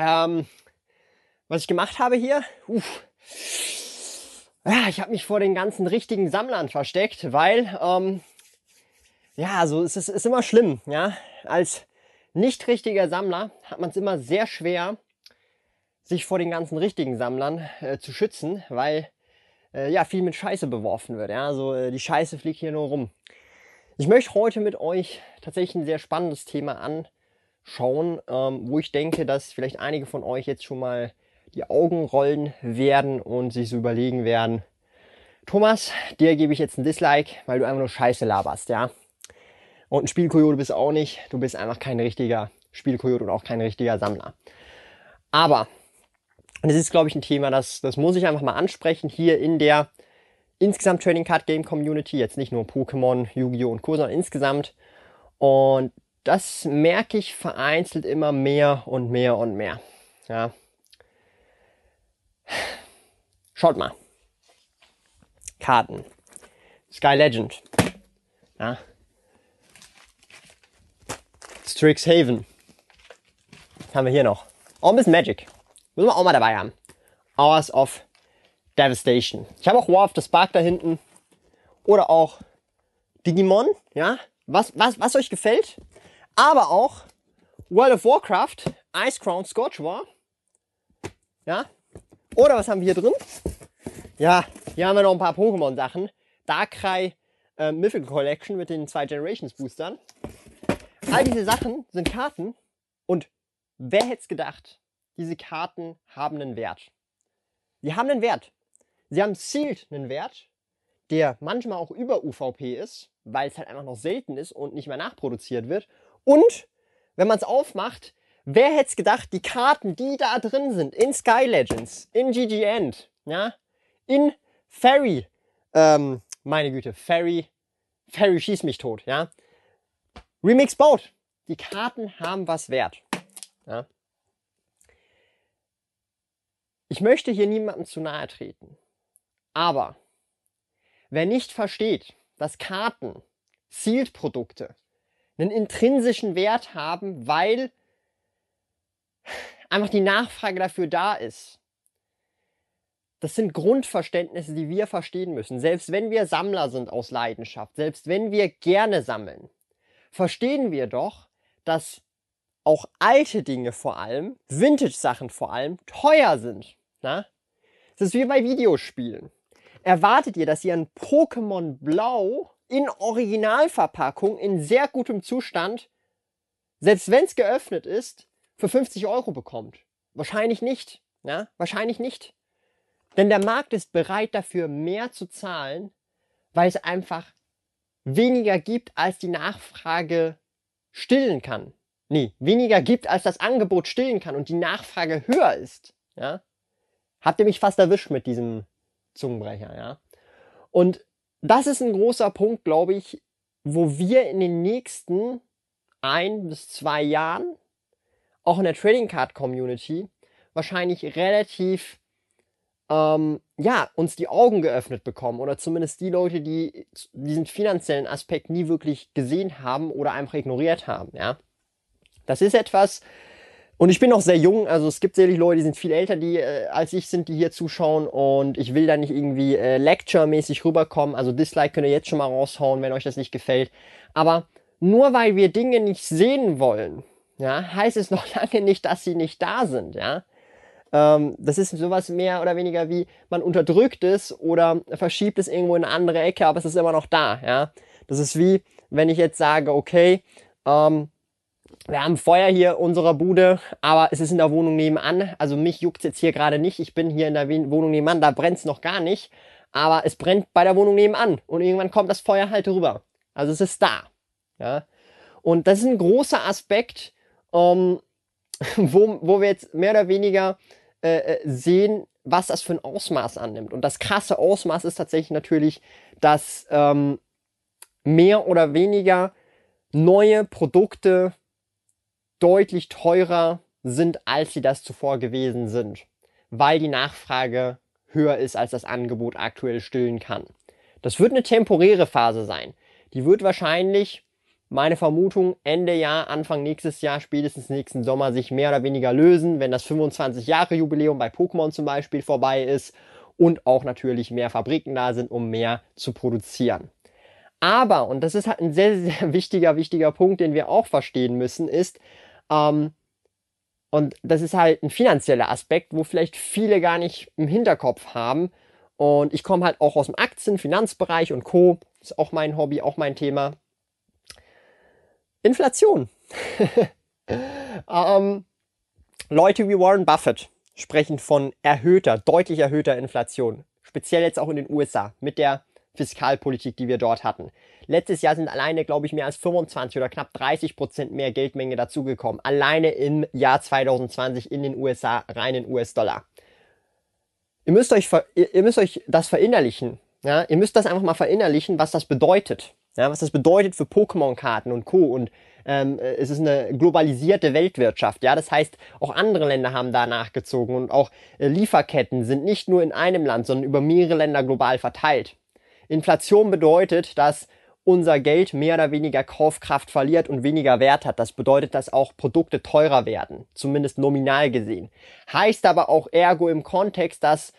Ähm, was ich gemacht habe hier, uff. Ja, ich habe mich vor den ganzen richtigen Sammlern versteckt, weil, ähm, ja, also es ist, ist immer schlimm, ja. Als nicht richtiger Sammler hat man es immer sehr schwer, sich vor den ganzen richtigen Sammlern äh, zu schützen, weil äh, ja viel mit Scheiße beworfen wird. Ja, also äh, die Scheiße fliegt hier nur rum. Ich möchte heute mit euch tatsächlich ein sehr spannendes Thema anschauen, ähm, wo ich denke, dass vielleicht einige von euch jetzt schon mal die Augen rollen werden und sich so überlegen werden, Thomas, dir gebe ich jetzt ein Dislike, weil du einfach nur Scheiße laberst, ja. Und ein Spielkoyote bist du auch nicht. Du bist einfach kein richtiger Spielkoyote und auch kein richtiger Sammler. Aber, und das ist, glaube ich, ein Thema, das, das muss ich einfach mal ansprechen hier in der insgesamt Trading Card Game Community. Jetzt nicht nur Pokémon, Yu-Gi-Oh! und Co., sondern insgesamt. Und das merke ich vereinzelt immer mehr und mehr und mehr. Ja. Schaut mal. Karten. Sky Legend. Ja. Strixhaven. Haben wir hier noch? Auch ein bisschen Magic. Müssen wir auch mal dabei haben. Hours of Devastation. Ich habe auch War of the Spark da hinten. Oder auch Digimon, ja. Was, was, was euch gefällt. Aber auch World of Warcraft, Ice Crown Scorch War. Ja. Oder was haben wir hier drin? Ja, hier haben wir noch ein paar Pokémon-Sachen. Darkrai äh, Mythical Collection mit den zwei Generations Boostern. All diese Sachen sind Karten und wer hätte es gedacht, diese Karten haben einen Wert. Sie haben einen Wert. Sie haben Sealed einen Wert, der manchmal auch über UVP ist, weil es halt einfach noch selten ist und nicht mehr nachproduziert wird. Und wenn man es aufmacht, wer hätte es gedacht, die Karten, die da drin sind, in Sky Legends, in GG End, ja, in Fairy, ähm, meine Güte, Fairy, Fairy schießt mich tot, ja, Remix baut. Die Karten haben was wert. Ja. Ich möchte hier niemandem zu nahe treten. Aber wer nicht versteht, dass Karten, Sealed-Produkte einen intrinsischen Wert haben, weil einfach die Nachfrage dafür da ist. Das sind Grundverständnisse, die wir verstehen müssen. Selbst wenn wir Sammler sind aus Leidenschaft, selbst wenn wir gerne sammeln, verstehen wir doch, dass auch alte Dinge vor allem, Vintage-Sachen vor allem, teuer sind. Na? Das ist wie bei Videospielen. Erwartet ihr, dass ihr ein Pokémon Blau in Originalverpackung in sehr gutem Zustand, selbst wenn es geöffnet ist, für 50 Euro bekommt? Wahrscheinlich nicht. Ja? Wahrscheinlich nicht. Denn der Markt ist bereit dafür mehr zu zahlen, weil es einfach weniger gibt, als die Nachfrage stillen kann. Nee, weniger gibt, als das Angebot stillen kann und die Nachfrage höher ist. Ja? Habt ihr mich fast erwischt mit diesem Zungenbrecher, ja? Und das ist ein großer Punkt, glaube ich, wo wir in den nächsten ein bis zwei Jahren auch in der Trading Card Community wahrscheinlich relativ ähm, ja, uns die Augen geöffnet bekommen oder zumindest die Leute, die diesen finanziellen Aspekt nie wirklich gesehen haben oder einfach ignoriert haben, ja. Das ist etwas, und ich bin noch sehr jung, also es gibt sicherlich Leute, die sind viel älter die, äh, als ich sind, die hier zuschauen und ich will da nicht irgendwie äh, Lecture-mäßig rüberkommen, also Dislike könnt ihr jetzt schon mal raushauen, wenn euch das nicht gefällt. Aber nur weil wir Dinge nicht sehen wollen, ja, heißt es noch lange nicht, dass sie nicht da sind, ja. Ähm, das ist sowas mehr oder weniger wie, man unterdrückt es oder verschiebt es irgendwo in eine andere Ecke, aber es ist immer noch da, ja. Das ist wie, wenn ich jetzt sage, okay, ähm, wir haben Feuer hier unserer Bude, aber es ist in der Wohnung nebenan. Also mich juckt jetzt hier gerade nicht. Ich bin hier in der Wohnung nebenan, da brennt es noch gar nicht. Aber es brennt bei der Wohnung nebenan. Und irgendwann kommt das Feuer halt rüber. Also es ist da. Ja. Und das ist ein großer Aspekt, ähm, wo, wo wir jetzt mehr oder weniger äh, äh, sehen, was das für ein Ausmaß annimmt. Und das krasse Ausmaß ist tatsächlich natürlich, dass ähm, mehr oder weniger neue Produkte deutlich teurer sind, als sie das zuvor gewesen sind, weil die Nachfrage höher ist, als das Angebot aktuell stillen kann. Das wird eine temporäre Phase sein. Die wird wahrscheinlich, meine Vermutung, Ende Jahr, Anfang nächstes Jahr, spätestens nächsten Sommer sich mehr oder weniger lösen, wenn das 25 Jahre Jubiläum bei Pokémon zum Beispiel vorbei ist und auch natürlich mehr Fabriken da sind, um mehr zu produzieren. Aber, und das ist halt ein sehr, sehr wichtiger, wichtiger Punkt, den wir auch verstehen müssen, ist, ähm, und das ist halt ein finanzieller Aspekt, wo vielleicht viele gar nicht im Hinterkopf haben. Und ich komme halt auch aus dem Aktien-, Finanzbereich und Co. Ist auch mein Hobby, auch mein Thema. Inflation. ähm, Leute wie Warren Buffett sprechen von erhöhter, deutlich erhöhter Inflation. Speziell jetzt auch in den USA mit der Fiskalpolitik, die wir dort hatten. Letztes Jahr sind alleine, glaube ich, mehr als 25 oder knapp 30 Prozent mehr Geldmenge dazugekommen. Alleine im Jahr 2020 in den USA, rein in US-Dollar. Ihr müsst euch, ihr müsst euch das verinnerlichen. Ja? Ihr müsst das einfach mal verinnerlichen, was das bedeutet. Ja? Was das bedeutet für Pokémon-Karten und Co. Und ähm, es ist eine globalisierte Weltwirtschaft. Ja, das heißt, auch andere Länder haben da nachgezogen und auch äh, Lieferketten sind nicht nur in einem Land, sondern über mehrere Länder global verteilt. Inflation bedeutet, dass unser Geld mehr oder weniger Kaufkraft verliert und weniger Wert hat. Das bedeutet, dass auch Produkte teurer werden, zumindest nominal gesehen. Heißt aber auch ergo im Kontext, dass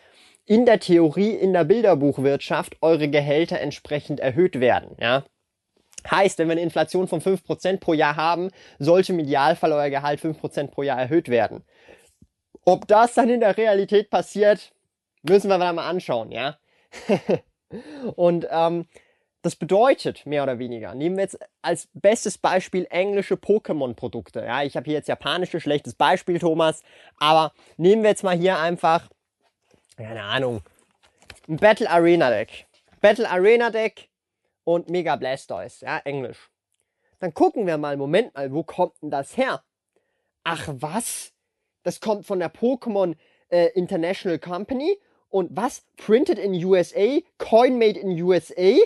in der Theorie, in der Bilderbuchwirtschaft eure Gehälter entsprechend erhöht werden. Ja? Heißt, wenn wir eine Inflation von 5% pro Jahr haben, sollte im Idealfall euer Gehalt 5% pro Jahr erhöht werden. Ob das dann in der Realität passiert, müssen wir mal anschauen, ja. Und ähm, das bedeutet mehr oder weniger, nehmen wir jetzt als bestes Beispiel englische Pokémon-Produkte. Ja, ich habe hier jetzt japanische, schlechtes Beispiel, Thomas, aber nehmen wir jetzt mal hier einfach, keine Ahnung, ein Battle Arena Deck. Battle Arena Deck und Mega Blastoise, ja, Englisch. Dann gucken wir mal, Moment mal, wo kommt denn das her? Ach was? Das kommt von der Pokémon äh, International Company und was? Printed in USA, Coin made in USA.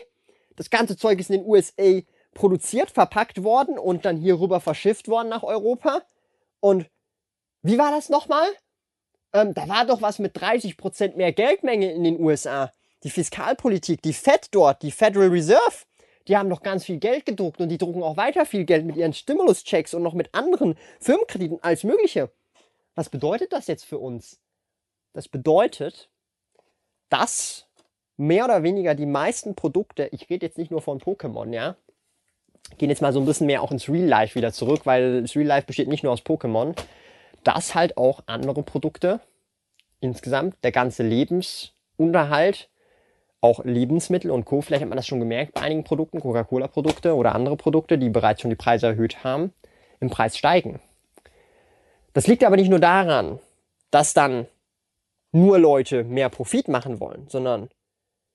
Das ganze Zeug ist in den USA produziert, verpackt worden und dann hier rüber verschifft worden nach Europa. Und wie war das nochmal? Ähm, da war doch was mit 30% mehr Geldmenge in den USA. Die Fiskalpolitik, die Fed dort, die Federal Reserve, die haben doch ganz viel Geld gedruckt und die drucken auch weiter viel Geld mit ihren Stimulus-Checks und noch mit anderen Firmenkrediten als mögliche. Was bedeutet das jetzt für uns? Das bedeutet, dass mehr oder weniger die meisten Produkte, ich rede jetzt nicht nur von Pokémon, ja, gehen jetzt mal so ein bisschen mehr auch ins Real Life wieder zurück, weil das Real Life besteht nicht nur aus Pokémon, dass halt auch andere Produkte insgesamt, der ganze Lebensunterhalt, auch Lebensmittel und Co. Vielleicht hat man das schon gemerkt bei einigen Produkten, Coca-Cola-Produkte oder andere Produkte, die bereits schon die Preise erhöht haben, im Preis steigen. Das liegt aber nicht nur daran, dass dann nur Leute mehr Profit machen wollen, sondern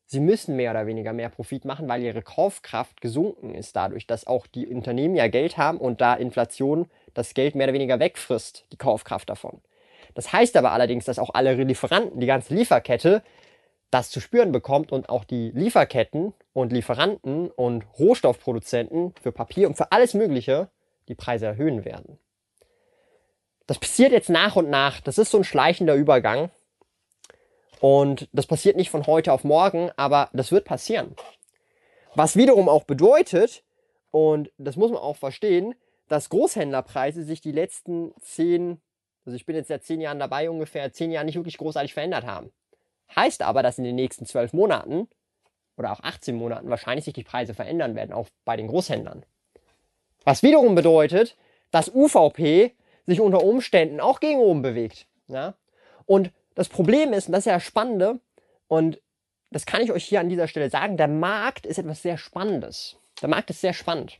sie müssen mehr oder weniger mehr Profit machen, weil ihre Kaufkraft gesunken ist dadurch, dass auch die Unternehmen ja Geld haben und da Inflation das Geld mehr oder weniger wegfrisst, die Kaufkraft davon. Das heißt aber allerdings, dass auch alle Lieferanten, die ganze Lieferkette, das zu spüren bekommt und auch die Lieferketten und Lieferanten und Rohstoffproduzenten für Papier und für alles Mögliche die Preise erhöhen werden. Das passiert jetzt nach und nach. Das ist so ein schleichender Übergang. Und das passiert nicht von heute auf morgen, aber das wird passieren. Was wiederum auch bedeutet, und das muss man auch verstehen, dass Großhändlerpreise sich die letzten zehn, also ich bin jetzt seit zehn Jahren dabei, ungefähr zehn Jahren nicht wirklich großartig verändert haben. Heißt aber, dass in den nächsten zwölf Monaten oder auch 18 Monaten wahrscheinlich sich die Preise verändern werden, auch bei den Großhändlern. Was wiederum bedeutet, dass UVP sich unter Umständen auch gegen oben bewegt. Ja? Und das Problem ist, und das ist ja das Spannende, und das kann ich euch hier an dieser Stelle sagen, der Markt ist etwas sehr Spannendes. Der Markt ist sehr spannend.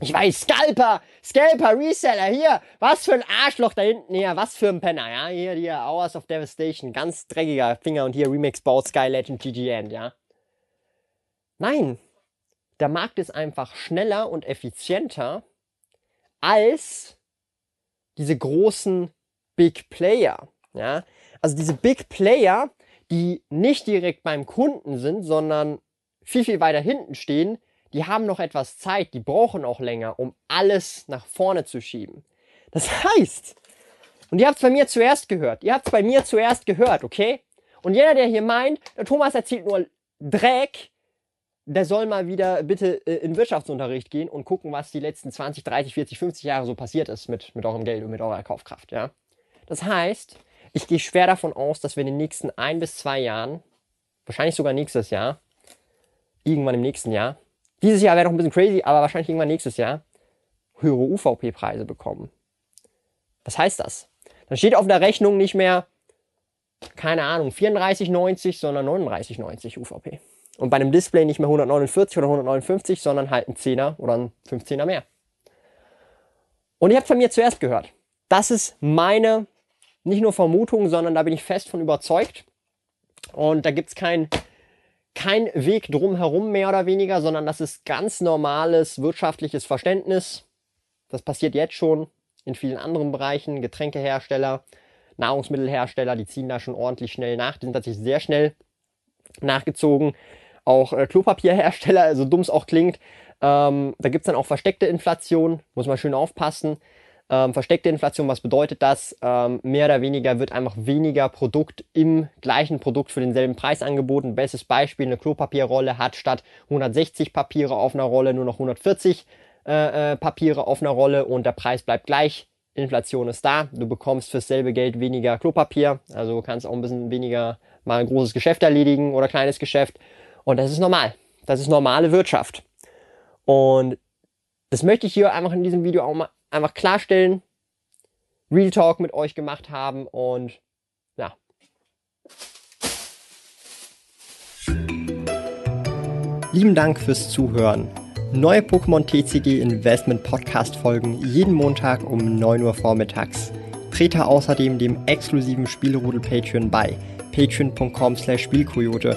Ich weiß, Scalper, Scalper, Reseller, hier, was für ein Arschloch da hinten, hier, was für ein Penner, ja, hier, hier, Hours of Devastation, ganz dreckiger Finger und hier Remix baut Sky Legend GG End, ja. Nein, der Markt ist einfach schneller und effizienter als diese großen Big Player. Ja? Also diese Big Player, die nicht direkt beim Kunden sind, sondern viel, viel weiter hinten stehen, die haben noch etwas Zeit, die brauchen auch länger, um alles nach vorne zu schieben. Das heißt, und ihr habt es bei mir zuerst gehört, ihr habt es bei mir zuerst gehört, okay? Und jeder, der hier meint, der Thomas erzählt nur Dreck, der soll mal wieder bitte äh, in Wirtschaftsunterricht gehen und gucken, was die letzten 20, 30, 40, 50 Jahre so passiert ist mit, mit eurem Geld und mit eurer Kaufkraft, ja? Das heißt, ich gehe schwer davon aus, dass wir in den nächsten ein bis zwei Jahren, wahrscheinlich sogar nächstes Jahr, irgendwann im nächsten Jahr, dieses Jahr wäre noch ein bisschen crazy, aber wahrscheinlich irgendwann nächstes Jahr, höhere UVP-Preise bekommen. Was heißt das? Dann steht auf der Rechnung nicht mehr, keine Ahnung, 34,90, sondern 39,90 UVP. Und bei einem Display nicht mehr 149 oder 159, sondern halt ein 10er oder ein 15er mehr. Und ihr habt von mir zuerst gehört. Das ist meine, nicht nur Vermutung, sondern da bin ich fest von überzeugt. Und da gibt es kein, kein Weg drumherum mehr oder weniger, sondern das ist ganz normales wirtschaftliches Verständnis. Das passiert jetzt schon in vielen anderen Bereichen. Getränkehersteller, Nahrungsmittelhersteller, die ziehen da schon ordentlich schnell nach. Die sind tatsächlich sehr schnell nachgezogen. Auch äh, Klopapierhersteller, so dumm es auch klingt. Ähm, da gibt's dann auch versteckte Inflation, muss man schön aufpassen. Ähm, versteckte Inflation, was bedeutet das? Ähm, mehr oder weniger wird einfach weniger Produkt im gleichen Produkt für denselben Preis angeboten. Bestes Beispiel, eine Klopapierrolle hat statt 160 Papiere auf einer Rolle nur noch 140 äh, äh, Papiere auf einer Rolle und der Preis bleibt gleich. Inflation ist da. Du bekommst fürs selbe Geld weniger Klopapier. Also kannst auch ein bisschen weniger mal ein großes Geschäft erledigen oder kleines Geschäft. Und das ist normal. Das ist normale Wirtschaft. Und das möchte ich hier einfach in diesem Video auch mal einfach klarstellen, Real Talk mit euch gemacht haben und ja. Lieben Dank fürs Zuhören. Neue Pokémon TCG Investment Podcast folgen jeden Montag um 9 Uhr vormittags. Trete außerdem dem exklusiven Spielrudel Patreon bei patreon.com slash Spielkoyote